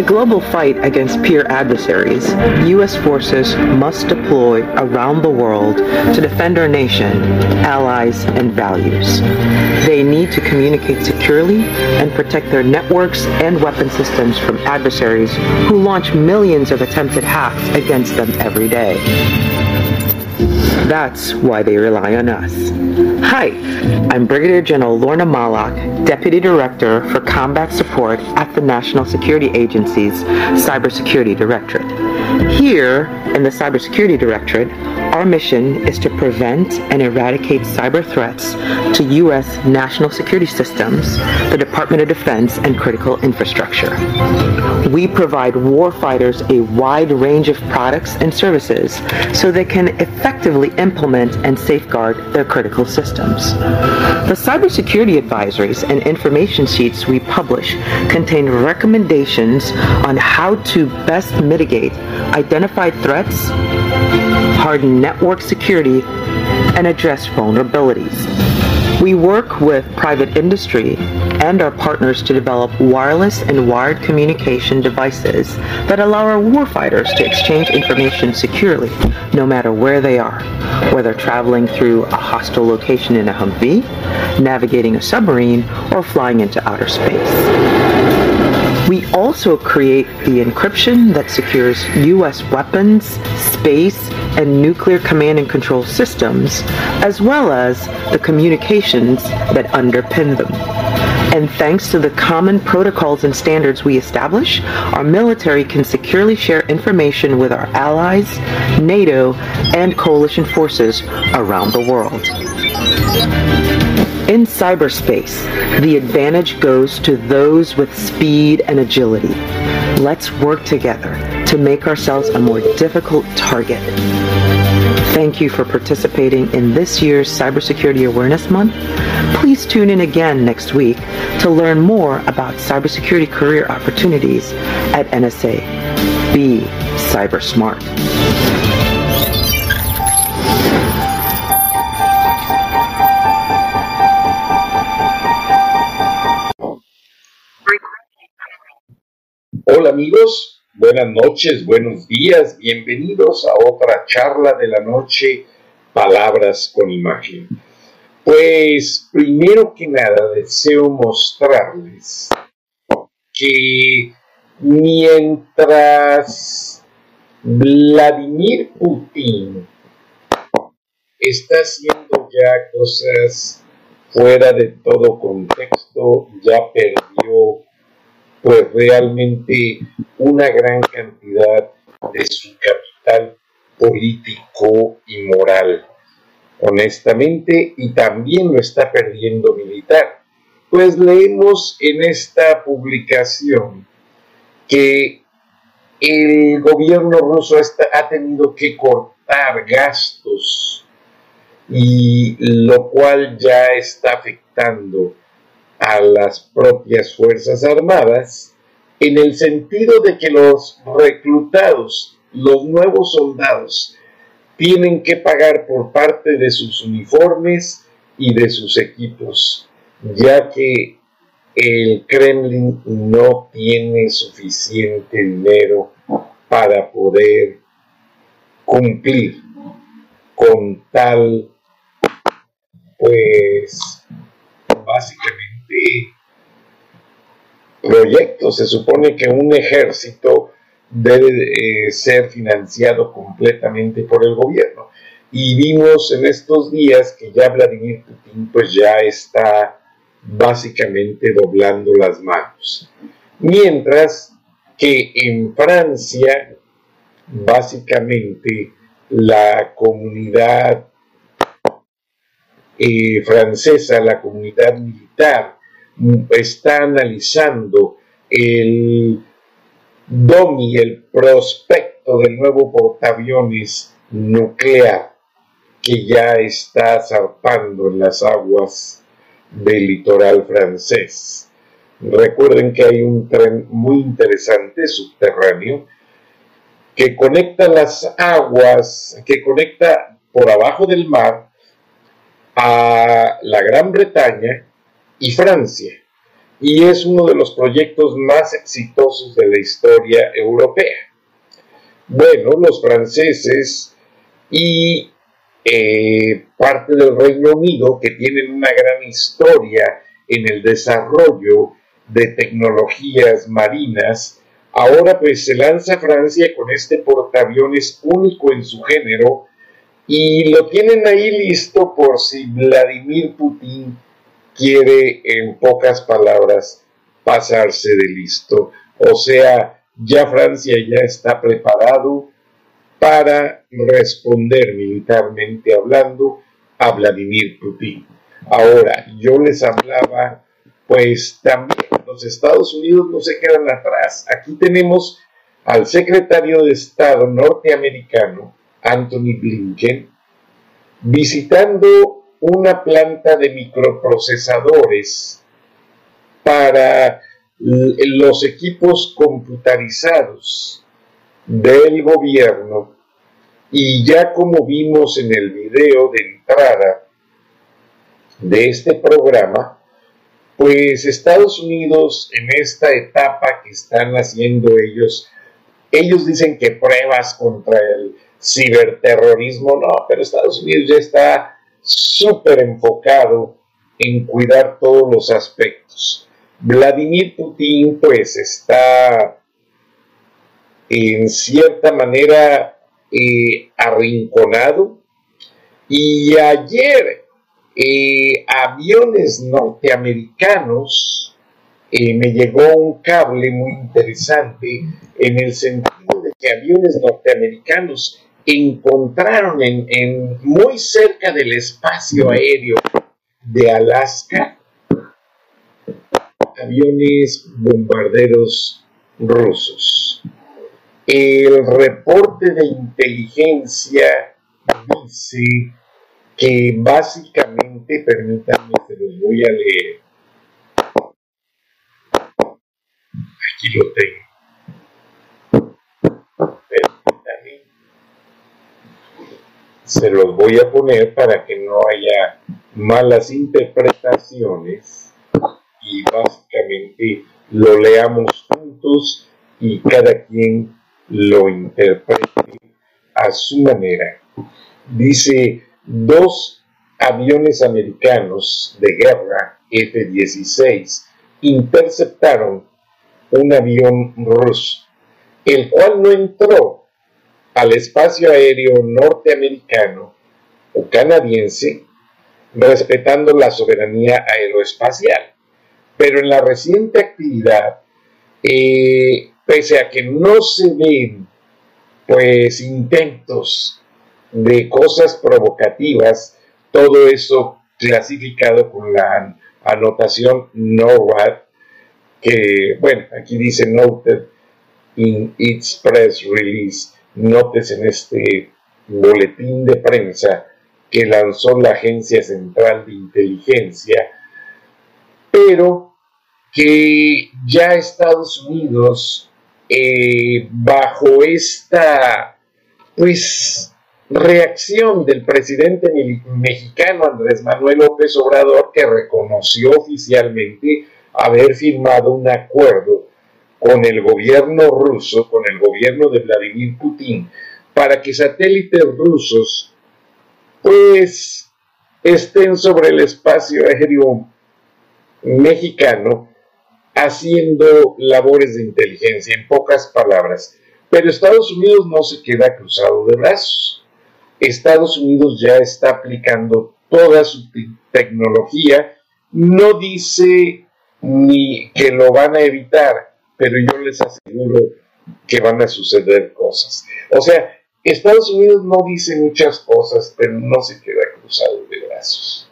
A global fight against peer adversaries, U.S. forces must deploy around the world to defend our nation, allies, and values. They need to communicate securely and protect their networks and weapon systems from adversaries who launch millions of attempted hacks against them every day. That's why they rely on us. Hi, I'm Brigadier General Lorna Malak, Deputy Director for Combat Support at the National Security Agency's Cybersecurity Directorate. Here in the Cybersecurity Directorate, our mission is to prevent and eradicate cyber threats to U.S. national security systems, the Department of Defense, and critical infrastructure. We provide warfighters a wide range of products and services so they can effectively implement and safeguard their critical systems. The cybersecurity advisories and information sheets we publish contain recommendations on how to best mitigate identified threats, harden network security, and address vulnerabilities. We work with private industry and our partners to develop wireless and wired communication devices that allow our warfighters to exchange information securely, no matter where they are, whether traveling through a hostile location in a Humvee, navigating a submarine, or flying into outer space. We also create the encryption that secures U.S. weapons, space, and nuclear command and control systems, as well as the communications that underpin them. And thanks to the common protocols and standards we establish, our military can securely share information with our allies, NATO, and coalition forces around the world. In cyberspace, the advantage goes to those with speed and agility. Let's work together to make ourselves a more difficult target. Thank you for participating in this year's Cybersecurity Awareness Month. Please tune in again next week to learn more about cybersecurity career opportunities at NSA. Be cyber smart. Hola amigos, buenas noches, buenos días, bienvenidos a otra charla de la noche, Palabras con Imagen. Pues primero que nada deseo mostrarles que mientras Vladimir Putin está haciendo ya cosas fuera de todo contexto, ya perdió pues realmente una gran cantidad de su capital político y moral, honestamente, y también lo está perdiendo militar. Pues leemos en esta publicación que el gobierno ruso ha tenido que cortar gastos y lo cual ya está afectando a las propias Fuerzas Armadas en el sentido de que los reclutados, los nuevos soldados, tienen que pagar por parte de sus uniformes y de sus equipos, ya que el Kremlin no tiene suficiente dinero para poder cumplir con tal, pues, básicamente proyecto. Se supone que un ejército debe eh, ser financiado completamente por el gobierno. Y vimos en estos días que ya Vladimir Putin pues ya está básicamente doblando las manos. Mientras que en Francia, básicamente la comunidad eh, francesa, la comunidad militar, está analizando el DOMI, el prospecto del nuevo portaaviones nuclear que ya está zarpando en las aguas del litoral francés. Recuerden que hay un tren muy interesante subterráneo que conecta las aguas, que conecta por abajo del mar a la Gran Bretaña y Francia. Y es uno de los proyectos más exitosos de la historia europea. Bueno, los franceses y eh, parte del Reino Unido, que tienen una gran historia en el desarrollo de tecnologías marinas, ahora pues se lanza Francia con este portaaviones único en su género y lo tienen ahí listo por si Vladimir Putin quiere, en pocas palabras, pasarse de listo. O sea, ya Francia ya está preparado para responder militarmente hablando a Vladimir Putin. Ahora, yo les hablaba, pues también los Estados Unidos no se quedan atrás. Aquí tenemos al secretario de Estado norteamericano, Anthony Blinken, visitando una planta de microprocesadores para los equipos computarizados del gobierno. Y ya como vimos en el video de entrada de este programa, pues Estados Unidos en esta etapa que están haciendo ellos, ellos dicen que pruebas contra el ciberterrorismo, no, pero Estados Unidos ya está súper enfocado en cuidar todos los aspectos. Vladimir Putin pues está en cierta manera eh, arrinconado y ayer eh, aviones norteamericanos eh, me llegó un cable muy interesante en el sentido de que aviones norteamericanos encontraron en, muy cerca del espacio aéreo de Alaska aviones bombarderos rusos. El reporte de inteligencia dice que básicamente, permítanme, se los voy a leer. Aquí lo tengo. Se los voy a poner para que no haya malas interpretaciones y básicamente lo leamos juntos y cada quien lo interprete a su manera. Dice, dos aviones americanos de guerra F-16 interceptaron un avión ruso, el cual no entró al espacio aéreo norteamericano o canadiense, respetando la soberanía aeroespacial. Pero en la reciente actividad, eh, pese a que no se ven pues intentos de cosas provocativas, todo eso clasificado con la anotación NORAD, que bueno, aquí dice noted in its press release notes en este boletín de prensa que lanzó la Agencia Central de Inteligencia, pero que ya Estados Unidos, eh, bajo esta pues reacción del presidente mexicano Andrés Manuel López Obrador, que reconoció oficialmente haber firmado un acuerdo con el gobierno ruso, con el gobierno de Vladimir Putin, para que satélites rusos pues estén sobre el espacio aéreo mexicano haciendo labores de inteligencia, en pocas palabras, Pero Estados Unidos no se queda cruzado de brazos. Estados Unidos ya está aplicando toda su tecnología, no dice ni que lo van a evitar, pero yo les aseguro que van a suceder cosas. O sea, Estados Unidos no dice muchas cosas, pero no se queda cruzado de brazos.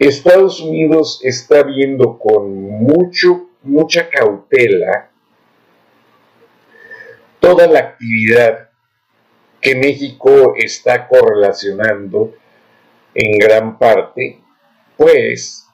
Estados Unidos está viendo con mucho, mucha cautela toda la actividad que México está correlacionando en gran parte, pues,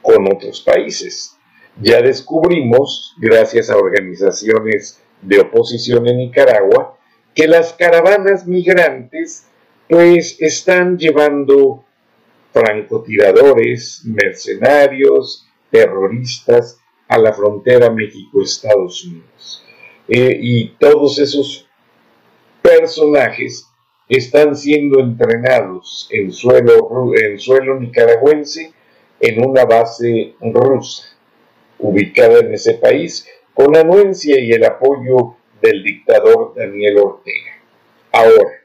con otros países. Ya descubrimos, gracias a organizaciones de oposición en Nicaragua, que las caravanas migrantes pues están llevando francotiradores, mercenarios, terroristas a la frontera México-Estados Unidos. Eh, y todos esos personajes están siendo entrenados en suelo, en suelo nicaragüense en una base rusa ubicada en ese país con la anuencia y el apoyo del dictador Daniel Ortega. Ahora,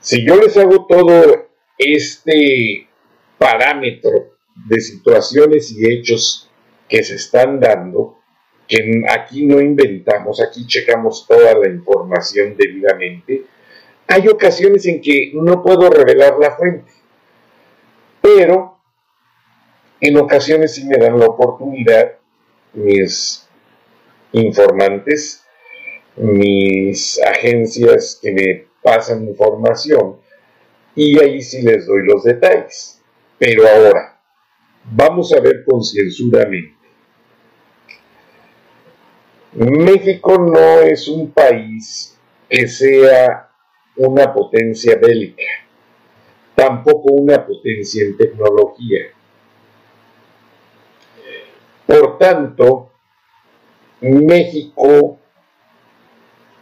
si yo les hago todo este parámetro de situaciones y hechos que se están dando, que aquí no inventamos, aquí checamos toda la información debidamente, hay ocasiones en que no puedo revelar la fuente, pero en ocasiones sí me dan la oportunidad mis informantes, mis agencias que me pasan información y ahí sí les doy los detalles. Pero ahora, vamos a ver concienzudamente. México no es un país que sea una potencia bélica, tampoco una potencia en tecnología. Por tanto, México,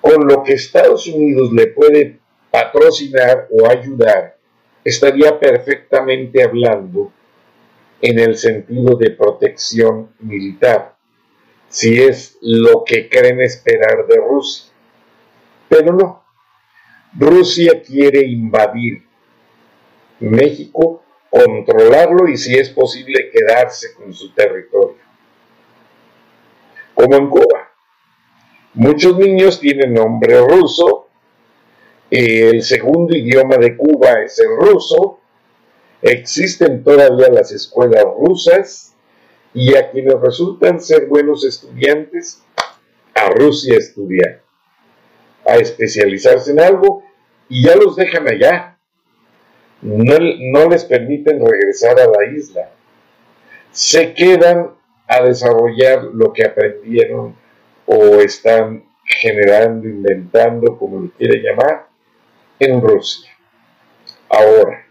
con lo que Estados Unidos le puede patrocinar o ayudar, estaría perfectamente hablando en el sentido de protección militar, si es lo que creen esperar de Rusia. Pero no, Rusia quiere invadir México, controlarlo y si es posible quedarse con su territorio como en Cuba. Muchos niños tienen nombre ruso, el segundo idioma de Cuba es el ruso, existen todavía las escuelas rusas y a quienes resultan ser buenos estudiantes, a Rusia estudiar, a especializarse en algo y ya los dejan allá. No, no les permiten regresar a la isla. Se quedan a desarrollar lo que aprendieron o están generando, inventando, como lo quiere llamar, en Rusia. Ahora,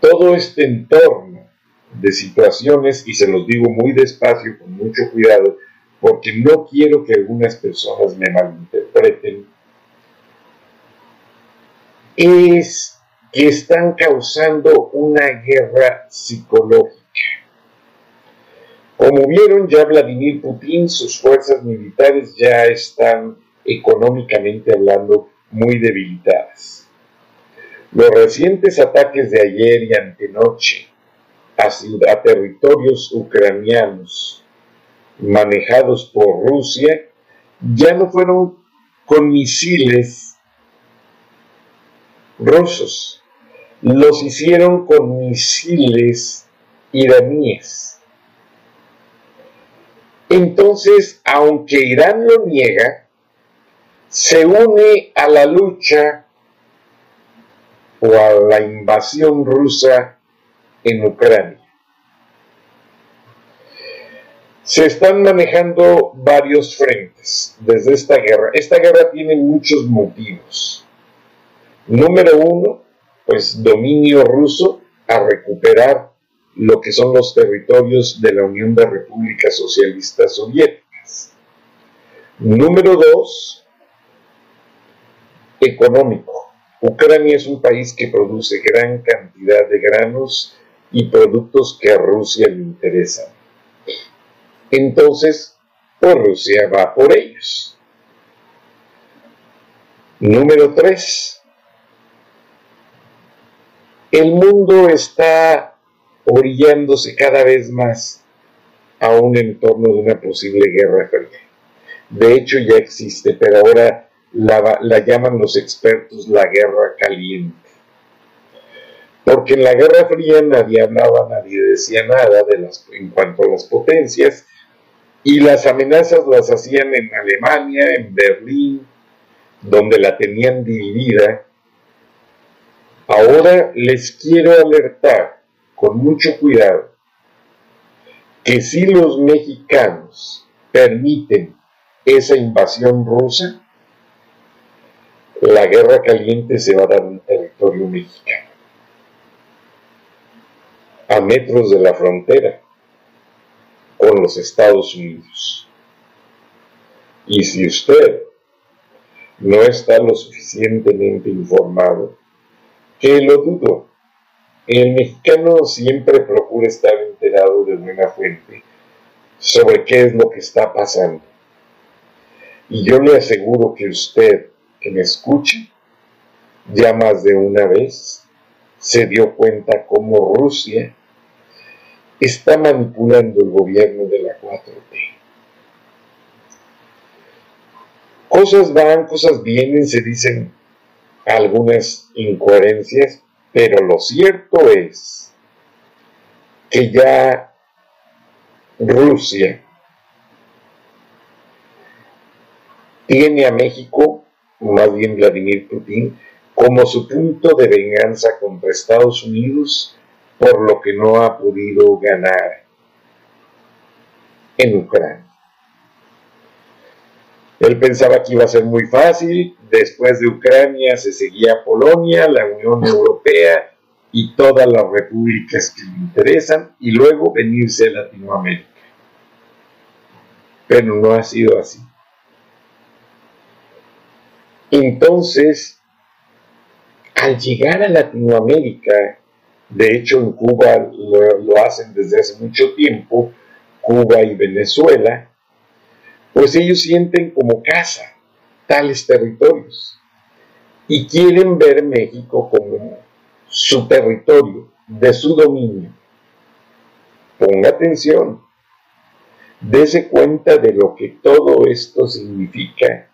todo este entorno de situaciones, y se los digo muy despacio, con mucho cuidado, porque no quiero que algunas personas me malinterpreten, es que están causando una guerra psicológica como vieron, ya Vladimir Putin, sus fuerzas militares ya están económicamente hablando muy debilitadas. Los recientes ataques de ayer y antenoche a, a territorios ucranianos manejados por Rusia ya no fueron con misiles rusos, los hicieron con misiles iraníes entonces, aunque Irán lo niega, se une a la lucha o a la invasión rusa en Ucrania. Se están manejando varios frentes desde esta guerra. Esta guerra tiene muchos motivos. Número uno, pues dominio ruso a recuperar lo que son los territorios de la Unión de Repúblicas Socialistas Soviéticas. Número dos, económico. Ucrania es un país que produce gran cantidad de granos y productos que a Rusia le interesan. Entonces, pues Rusia va por ellos. Número 3. El mundo está orillándose cada vez más a un entorno de una posible guerra fría. De hecho ya existe, pero ahora la, la llaman los expertos la guerra caliente. Porque en la Guerra Fría nadie hablaba, nadie decía nada de las, en cuanto a las potencias, y las amenazas las hacían en Alemania, en Berlín, donde la tenían dividida. Ahora les quiero alertar con mucho cuidado que si los mexicanos permiten esa invasión rusa, la guerra caliente se va a dar en territorio mexicano, a metros de la frontera con los Estados Unidos. Y si usted no está lo suficientemente informado, que lo dudo, el mexicano siempre procura estar enterado de buena fuente sobre qué es lo que está pasando. Y yo le aseguro que usted, que me escuche, ya más de una vez se dio cuenta cómo Rusia está manipulando el gobierno de la 4T. Cosas van, cosas vienen, se dicen algunas incoherencias, pero lo cierto es que ya Rusia tiene a México, más bien Vladimir Putin, como su punto de venganza contra Estados Unidos por lo que no ha podido ganar en Ucrania. Él pensaba que iba a ser muy fácil, después de Ucrania se seguía Polonia, la Unión Europea y todas las repúblicas que le interesan, y luego venirse a Latinoamérica. Pero no ha sido así. Entonces, al llegar a Latinoamérica, de hecho en Cuba lo, hacen desde hace mucho tiempo, Cuba y Venezuela, pues ellos sienten como casa tales territorios y quieren ver México como su territorio, de su dominio. Ponga atención, dése cuenta de lo que todo esto significa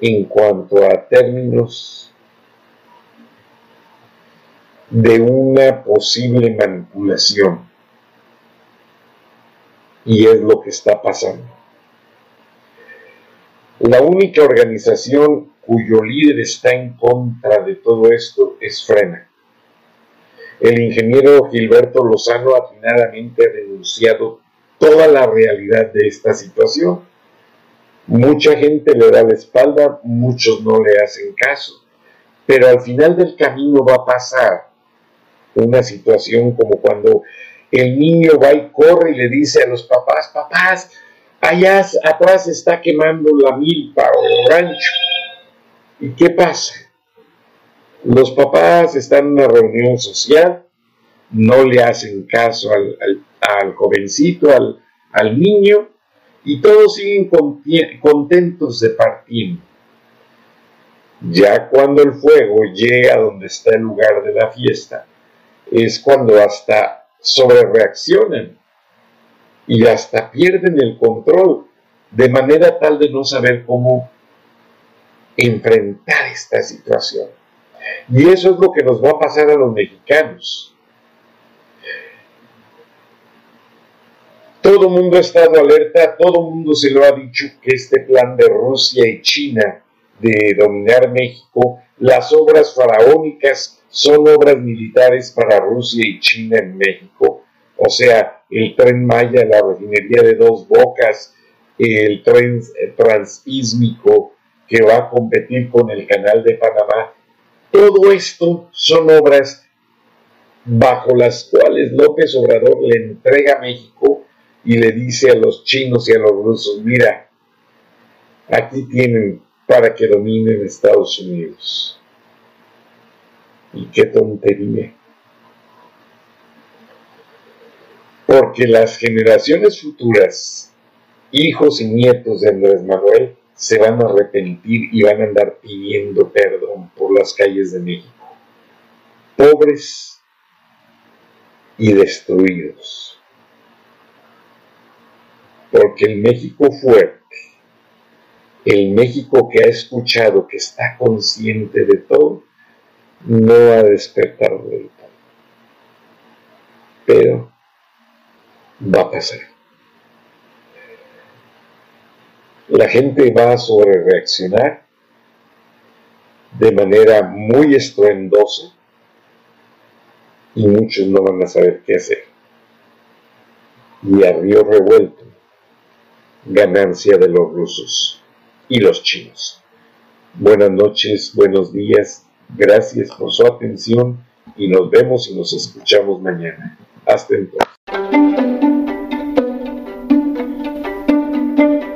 en cuanto a términos de una posible manipulación. Y es lo que está pasando. La única organización cuyo líder está en contra de todo esto es Frena. El ingeniero Gilberto Lozano atinadamente ha denunciado toda la realidad de esta situación Mucha gente le da la espalda, muchos no le hacen caso, pero al final del camino va a pasar una situación como cuando el niño va y corre y le dice a los papás, papás, allá atrás está quemando la milpa o el rancho. ¿Y qué pasa? Los papás están en una reunión social, no le hacen caso al, jovencito, al, al niño, y todos siguen contentos de partir. Ya cuando el fuego llega donde está el lugar de la fiesta, es cuando hasta sobrereaccionan y hasta pierden el control, de manera tal de no saber cómo enfrentar esta situación. Y eso es lo que nos va a pasar a los mexicanos. Todo el mundo ha estado alerta, todo el mundo se lo ha dicho que este plan de Rusia y China de dominar México, las obras faraónicas son obras militares para Rusia y China en México. O sea, el tren Maya, la refinería de dos bocas, el tren transísmico que va a competir con el canal de Panamá. Todo esto son obras bajo las cuales López Obrador le entrega a México y le dice a los chinos y a los rusos, mira, aquí tienen para que dominen Estados Unidos. Y qué tontería. Porque las generaciones futuras, hijos y nietos de Andrés Manuel, se van a arrepentir y van a andar pidiendo perdón por las calles de México. Pobres y destruidos. Porque el México fuerte, el México que ha escuchado, que está consciente de todo, no ha despertado del todo. Pero va a pasar. La gente va a sobrereaccionar de manera muy estruendosa y muchos no van a saber qué hacer. Y a río revuelto, ganancia de los rusos y los chinos. Buenas noches, buenos días, gracias por su atención y nos vemos y nos escuchamos mañana. Hasta entonces.